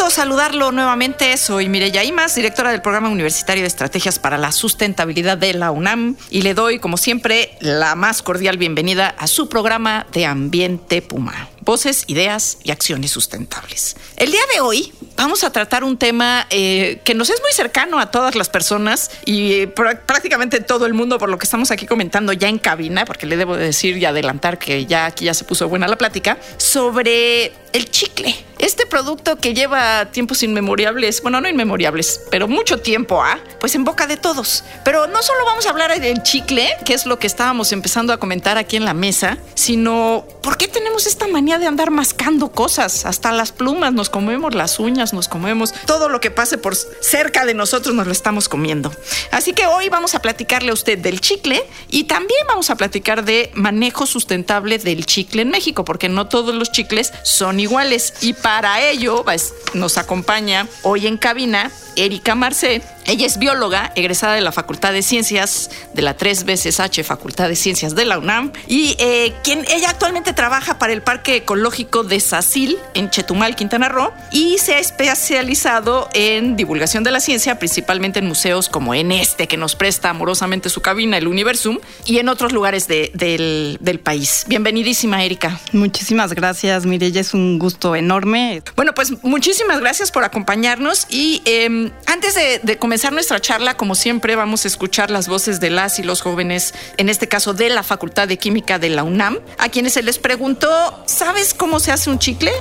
Gusto saludarlo nuevamente. Soy Mireya Imas, directora del Programa Universitario de Estrategias para la Sustentabilidad de la UNAM, y le doy, como siempre, la más cordial bienvenida a su programa de Ambiente Puma. Voces, ideas y acciones sustentables. El día de hoy vamos a tratar un tema eh, que nos es muy cercano a todas las personas y eh, pr- prácticamente todo el mundo, por lo que estamos aquí comentando ya en cabina, porque le debo decir y adelantar que ya aquí ya se puso buena la plática, sobre el chicle. Este producto que lleva tiempos inmemorables, bueno, no inmemorables, pero mucho tiempo, ¿ah? Pues en boca de todos. Pero no solo vamos a hablar del chicle, que es lo que estábamos empezando a comentar aquí en la mesa, sino ¿por qué tenemos esta manía de andar mascando cosas? Hasta las plumas nos comemos, las uñas nos comemos, todo lo que pase por cerca de nosotros nos lo estamos comiendo. Así que hoy vamos a platicarle a usted del chicle y también vamos a platicar de manejo sustentable del chicle en México, porque no todos los chicles son iguales. Y para ello pues, nos acompaña hoy en cabina Erika Marcé. Ella es bióloga, egresada de la Facultad de Ciencias de la tres veces H Facultad de Ciencias de la UNAM y eh, quien ella actualmente trabaja para el Parque Ecológico de Sacil en Chetumal, Quintana Roo y se ha especializado en divulgación de la ciencia, principalmente en museos como en este que nos presta amorosamente su cabina, el Universum, y en otros lugares de- del, del país. Bienvenidísima, Erika. Muchísimas gracias, Mireya, es un gusto enorme. Bueno, pues muchísimas gracias por acompañarnos y eh, antes de, de comenzar nuestra charla, como siempre, vamos a escuchar las voces de las y los jóvenes, en este caso de la Facultad de Química de la UNAM, a quienes se les preguntó, ¿sabes cómo se hace un chicle?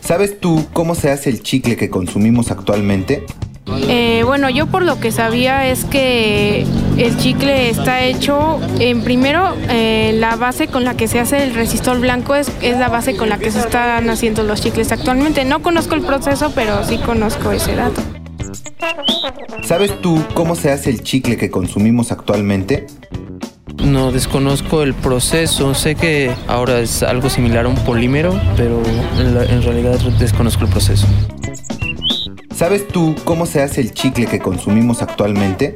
¿Sabes tú cómo se hace el chicle que consumimos actualmente? Eh, bueno, yo por lo que sabía es que el chicle está hecho, en primero, eh, la base con la que se hace el resistor blanco es, es la base con la que se están haciendo los chicles actualmente. No conozco el proceso, pero sí conozco ese dato. ¿Sabes tú cómo se hace el chicle que consumimos actualmente? No desconozco el proceso, sé que ahora es algo similar a un polímero, pero en, la- en realidad desconozco el proceso. ¿Sabes tú cómo se hace el chicle que consumimos actualmente?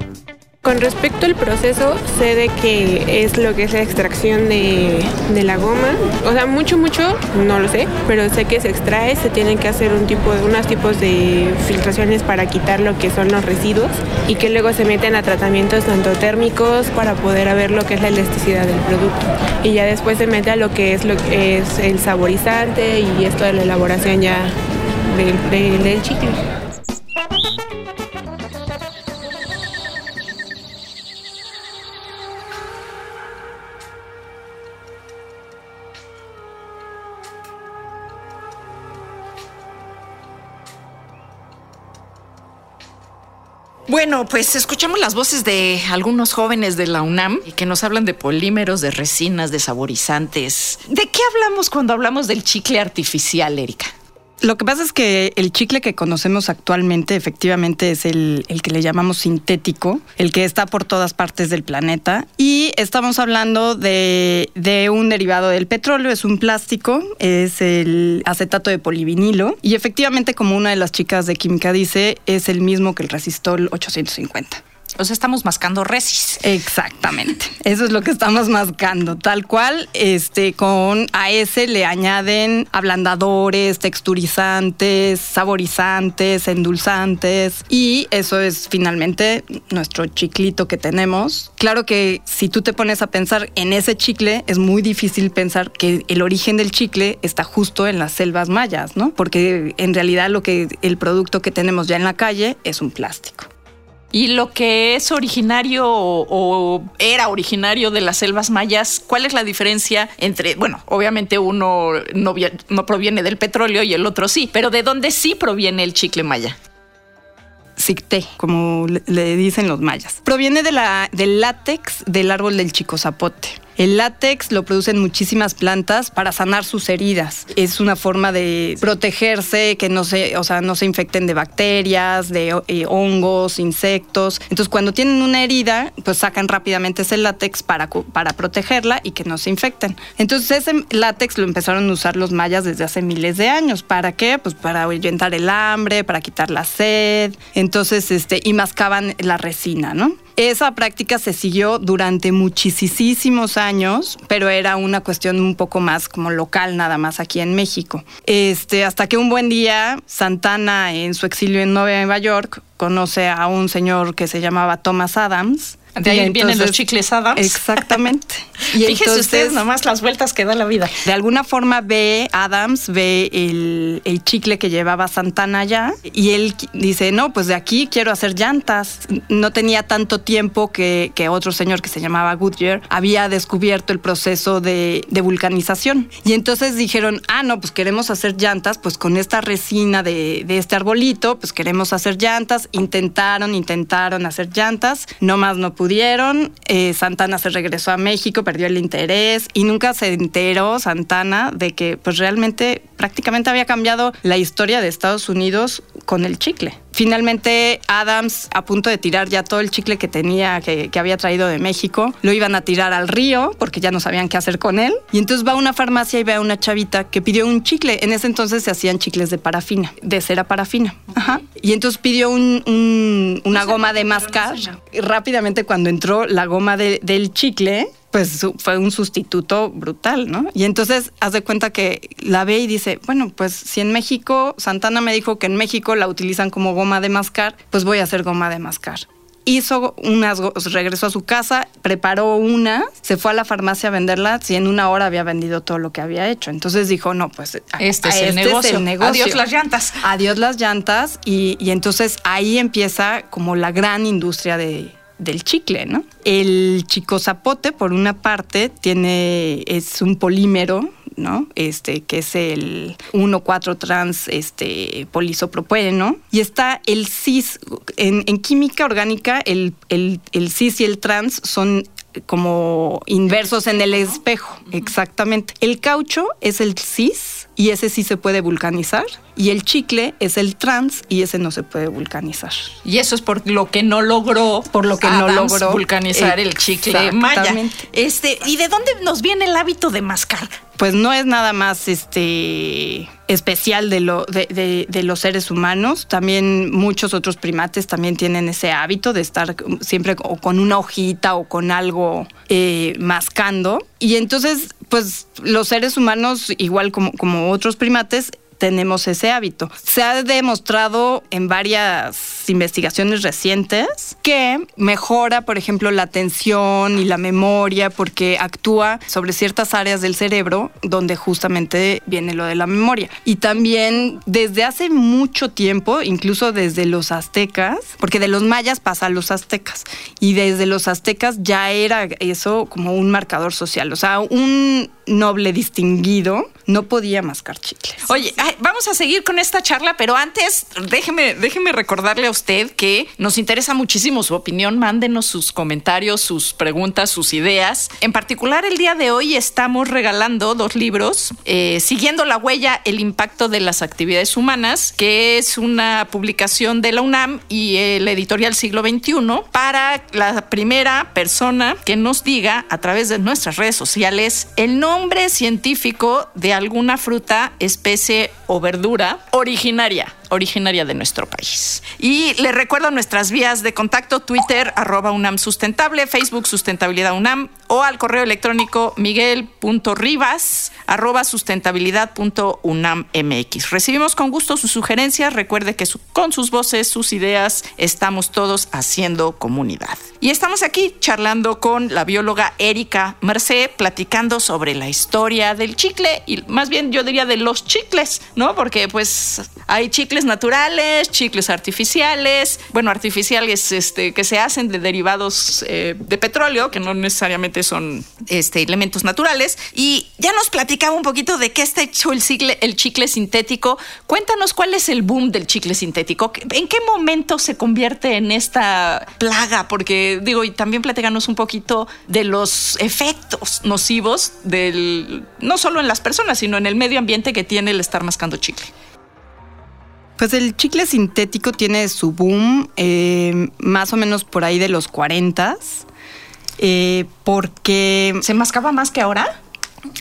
Con respecto al proceso, sé de que es lo que es la extracción de, de la goma. O sea, mucho, mucho, no lo sé, pero sé que se extrae, se tienen que hacer un tipo unos tipos de filtraciones para quitar lo que son los residuos y que luego se meten a tratamientos tanto térmicos para poder ver lo que es la elasticidad del producto. Y ya después se mete a lo que es, lo que es el saborizante y esto de la elaboración ya del- del chicle. Bueno, pues escuchamos las voces de algunos jóvenes de la UNAM que nos hablan de polímeros, de resinas, de saborizantes. ¿De qué hablamos cuando hablamos del chicle artificial, Erika? Lo que pasa es que el chicle que conocemos actualmente efectivamente es el, el que le llamamos sintético, el que está por todas partes del planeta. Y estamos hablando de, de un derivado del petróleo, es un plástico, es el acetato de polivinilo. Y efectivamente, como una de las chicas de química dice, es el mismo que el resistol 850. O estamos mascando resis. Exactamente. Eso es lo que estamos mascando. Tal cual, este, con a le añaden ablandadores, texturizantes, saborizantes, endulzantes. Y eso es finalmente nuestro chiclito que tenemos. Claro que si tú te pones a pensar en ese chicle, es muy difícil pensar que el origen del chicle está justo en las selvas mayas, ¿no? Porque en realidad lo que el producto que tenemos ya en la calle es un plástico. Y lo que es originario o, era originario de las selvas mayas, ¿cuál es la diferencia entre, bueno, obviamente uno no, vi- no proviene del petróleo y el otro sí, pero ¿de dónde sí proviene el chicle maya? Cicté, como le, dicen los mayas. Proviene del látex del árbol del chicozapote. El látex lo producen muchísimas plantas para sanar sus heridas. Es una forma de protegerse, que no se, o sea, no se infecten de bacterias, de eh, hongos, insectos. Entonces, cuando tienen una herida, pues sacan rápidamente ese látex para, para protegerla y que no se infecten. Entonces, ese látex lo empezaron a usar los mayas desde hace miles de años. ¿Para qué? Pues para ahuyentar el hambre, para quitar la sed. Entonces, este, y mascaban la resina, ¿no? Esa práctica se siguió durante muchísimos años, pero era una cuestión un poco más como local, nada más aquí en México. Este, hasta que un buen día Santana, en su exilio en Nueva York, conoce a un señor que se llamaba Thomas Adams. De ahí vienen los chicles Adams. Exactamente. Y Fíjese entonces- usted nomás las vueltas que da la vida. de alguna forma ve, Adams ve el, el chicle que llevaba Santana allá y él dice, no, pues de aquí quiero hacer llantas. No tenía tanto tiempo que, que otro señor que se llamaba Goodyear había descubierto el proceso de, de vulcanización. Y entonces dijeron, ah, no, pues queremos hacer llantas, pues con esta resina de, de este arbolito, pues queremos hacer llantas. Intentaron, intentaron hacer llantas, no más no pudieron. Eh, Santana se regresó a México, perdió el interés y nunca se enteró Santana de que pues realmente prácticamente había cambiado la historia de Estados Unidos con el chicle. Finalmente, Adams, a punto de tirar ya todo el chicle que tenía, que, que había traído de México, lo iban a tirar al río porque ya no sabían qué hacer con él. Y entonces va a una farmacia y ve a una chavita que pidió un chicle. En ese entonces se hacían chicles de parafina, de cera parafina. Ajá. Y entonces pidió un- un- una goma de mascar. Y rápidamente, cuando entró la goma de- del chicle, pues fue un sustituto brutal, ¿no? Y entonces haz de cuenta que la ve y dice, bueno, pues si en México, Santana me dijo que en México la utilizan como goma de mascar, pues voy a hacer goma de mascar. Hizo unas, regresó a su casa, preparó una, se fue a la farmacia a venderla, y en una hora había vendido todo lo que había hecho. Entonces dijo, no, pues a- Este es el negocio. Adiós las llantas. Adiós las llantas y, y entonces ahí empieza como la gran industria de, del chicle, ¿no? El chico zapote, por una parte, tiene, es un polímero, ¿no? Este, que es el 1,4 trans este, polisopropeno. Y está el cis. En, en química orgánica, el, el, el cis y el trans son como inversos en el espejo, exactamente. El caucho es el cis y ese sí se puede vulcanizar y el chicle es el trans y ese no se puede vulcanizar. Y eso es por lo que no logró, Por lo que no logró vulcanizar el chicle maya. Este, ¿y de dónde nos viene el hábito de mascar? Pues no es nada más este especial de, lo, de, de- de los seres humanos. También muchos otros primates también tienen ese hábito de estar siempre o con una hojita o con algo eh, mascando. Y entonces, pues los seres humanos, igual como, como otros primates, tenemos ese hábito. Se ha demostrado en varias investigaciones recientes que mejora, por ejemplo, la atención y la memoria porque actúa sobre ciertas áreas del cerebro donde justamente viene lo de la memoria. Y también desde hace mucho tiempo, incluso desde los aztecas, porque de los mayas pasa a los aztecas, y desde los aztecas ya era eso como un marcador social. O sea, un noble distinguido no podía mascar chicles. Oye, vamos a seguir con esta charla, pero antes déjeme, déjeme recordarle a usted que nos interesa muchísimo su opinión. Mándenos sus comentarios, sus preguntas, sus ideas. En particular, el día de hoy estamos regalando dos libros, eh, Siguiendo la huella, el impacto de las actividades humanas, que es una publicación de la UNAM y el editorial Siglo XXI, para la primera persona que nos diga a través de nuestras redes sociales el nombre científico de alguna fruta, especie o verdura originaria, originaria de nuestro país. Y le recuerdo nuestras vías de contacto, Twitter, arroba UNAM Sustentable, Facebook Sustentabilidad UNAM o al correo electrónico miguel.ribas, arroba sustentabilidad.unam.mx. Recibimos con gusto sus sugerencias, recuerde que con sus voces, sus ideas, estamos todos haciendo comunidad. Y estamos aquí charlando con la bióloga Erika Merced, platicando sobre la historia del chicle y más bien yo diría de los chicles, ¿no? Porque pues hay chicles naturales, chicles artificiales, bueno, artificiales este, que se hacen de derivados eh, de petróleo, que no necesariamente son este, elementos naturales. Y ya nos platicaba un poquito de qué está hecho el chicle, el chicle sintético. Cuéntanos cuál es el boom del chicle sintético. ¿En qué momento se convierte en esta plaga? Porque digo, y también platícanos un poquito de los efectos nocivos del, no solo en las personas, sino en el medio ambiente que tiene el estar mascando chicle. Pues el chicle sintético tiene su boom eh, más o menos por ahí de los 40 eh, porque... ¿Se mascaba más que ahora?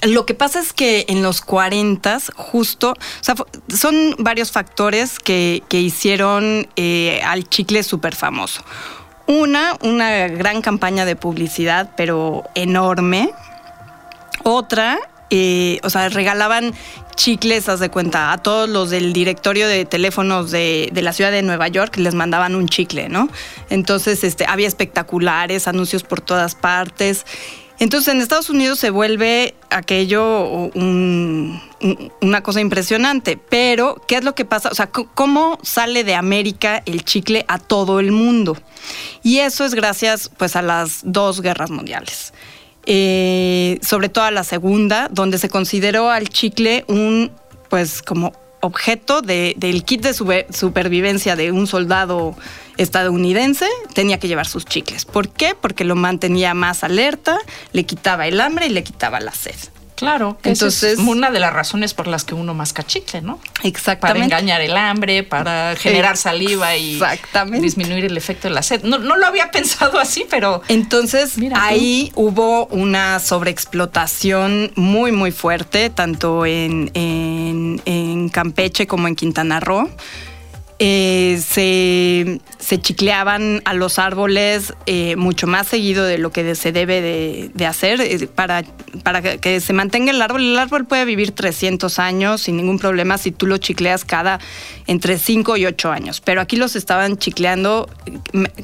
Lo que pasa es que en los 40 justo, o sea, son varios factores que, hicieron eh, al chicle súper famoso. Una, una gran campaña de publicidad, pero enorme. Otra, eh, o sea, regalaban chicles, haz de cuenta, a todos los del directorio de teléfonos de, de, la ciudad de Nueva York les mandaban un chicle, ¿no? Entonces, este, había espectaculares, anuncios por todas partes. Entonces, en Estados Unidos se vuelve aquello una cosa impresionante. Pero, ¿qué es lo que pasa? O sea, ¿cómo sale de América el chicle a todo el mundo? Y eso es gracias, pues, a las dos guerras mundiales. Eh, sobre todo a la segunda, donde se consideró al chicle un, pues, como objeto del kit de supervivencia de un soldado estadounidense tenía que llevar sus chicles. ¿Por qué? Porque lo mantenía más alerta, le quitaba el hambre y le quitaba la sed. Claro, entonces es una de las razones por las que uno masca chicle, ¿no? Exactamente. Para engañar el hambre, para generar saliva y disminuir el efecto de la sed. No, lo había pensado así, pero entonces ahí hubo una sobreexplotación muy muy fuerte, tanto en, en Campeche como en Quintana Roo. Eh, se, chicleaban a los árboles eh, mucho más seguido de lo que se debe de, hacer eh, para, para que se mantenga el árbol. El árbol puede vivir 300 años sin ningún problema si tú lo chicleas cada entre 5 y 8 años, pero aquí los estaban chicleando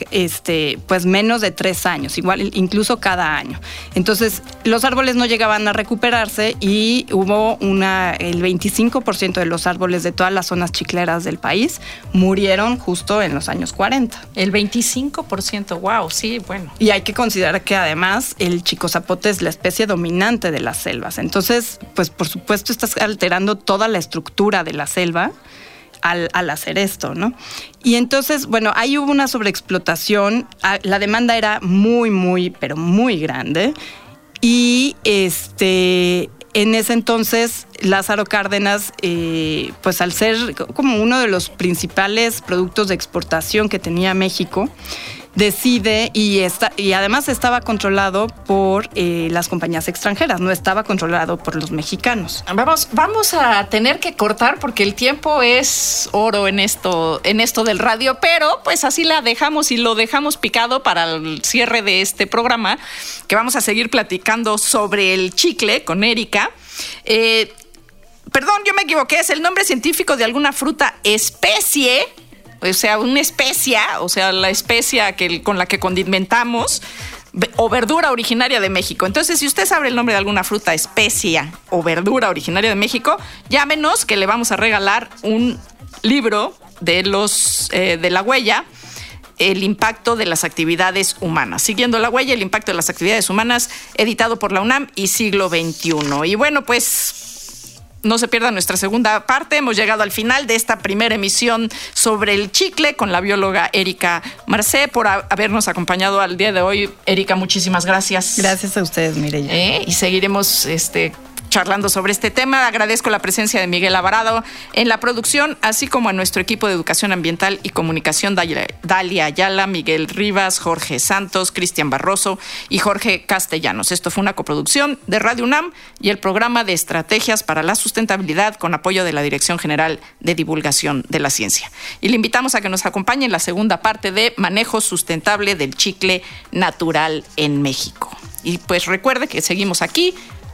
este, pues menos de 3 años, igual incluso cada año. Entonces los árboles no llegaban a recuperarse y hubo una, el 25% de los árboles de todas las zonas chicleras del país murieron justo en los años 40. El 25%, wow, sí, bueno. Y hay que considerar que además el chico zapote es la especie dominante de las selvas. Entonces, pues por supuesto estás alterando toda la estructura de la selva. Al, hacer esto, ¿no? Y entonces, bueno, ahí hubo una sobreexplotación, ah, la demanda era muy, muy, pero muy grande. Y este, en ese entonces Lázaro Cárdenas, eh, pues al ser como uno de los principales productos de exportación que tenía México, decide y, está, y además estaba controlado por eh, las compañías extranjeras, no estaba controlado por los mexicanos. Vamos, vamos a tener que cortar porque el tiempo es oro en esto, en esto del radio, pero pues así la dejamos y lo dejamos picado para el cierre de este programa, que vamos a seguir platicando sobre el chicle con Erika. Eh, perdón, yo me equivoqué, es el nombre científico de alguna fruta especie o sea, una especia, o sea, la especia que, con la que condimentamos, o verdura originaria de México. Entonces, si usted sabe el nombre de alguna fruta, especia o verdura originaria de México, llámenos que le vamos a regalar un libro de los eh, de la huella el impacto de las actividades humanas. Siguiendo la huella, el impacto de las actividades humanas, editado por la UNAM y siglo XXI. Y bueno, pues no se pierda nuestra segunda parte. Hemos llegado al final de esta primera emisión sobre el chicle con la bióloga Erika Marcé por habernos acompañado al día de hoy. Erika, muchísimas gracias. Gracias a ustedes, Mireya. ¿Eh? Y seguiremos este, charlando sobre este tema. Agradezco la presencia de Miguel Alvarado en la producción, así como a nuestro equipo de educación ambiental y comunicación, Dalia Ayala, Miguel Rivas, Jorge Santos, Cristian Barroso y Jorge Castellanos. Esto fue una coproducción de Radio UNAM y el programa de estrategias para la sustentabilidad con apoyo de la Dirección General de Divulgación de la Ciencia. Y le invitamos a que nos acompañe en la segunda parte de Manejo Sustentable del Chicle Natural en México. Y pues recuerde que seguimos aquí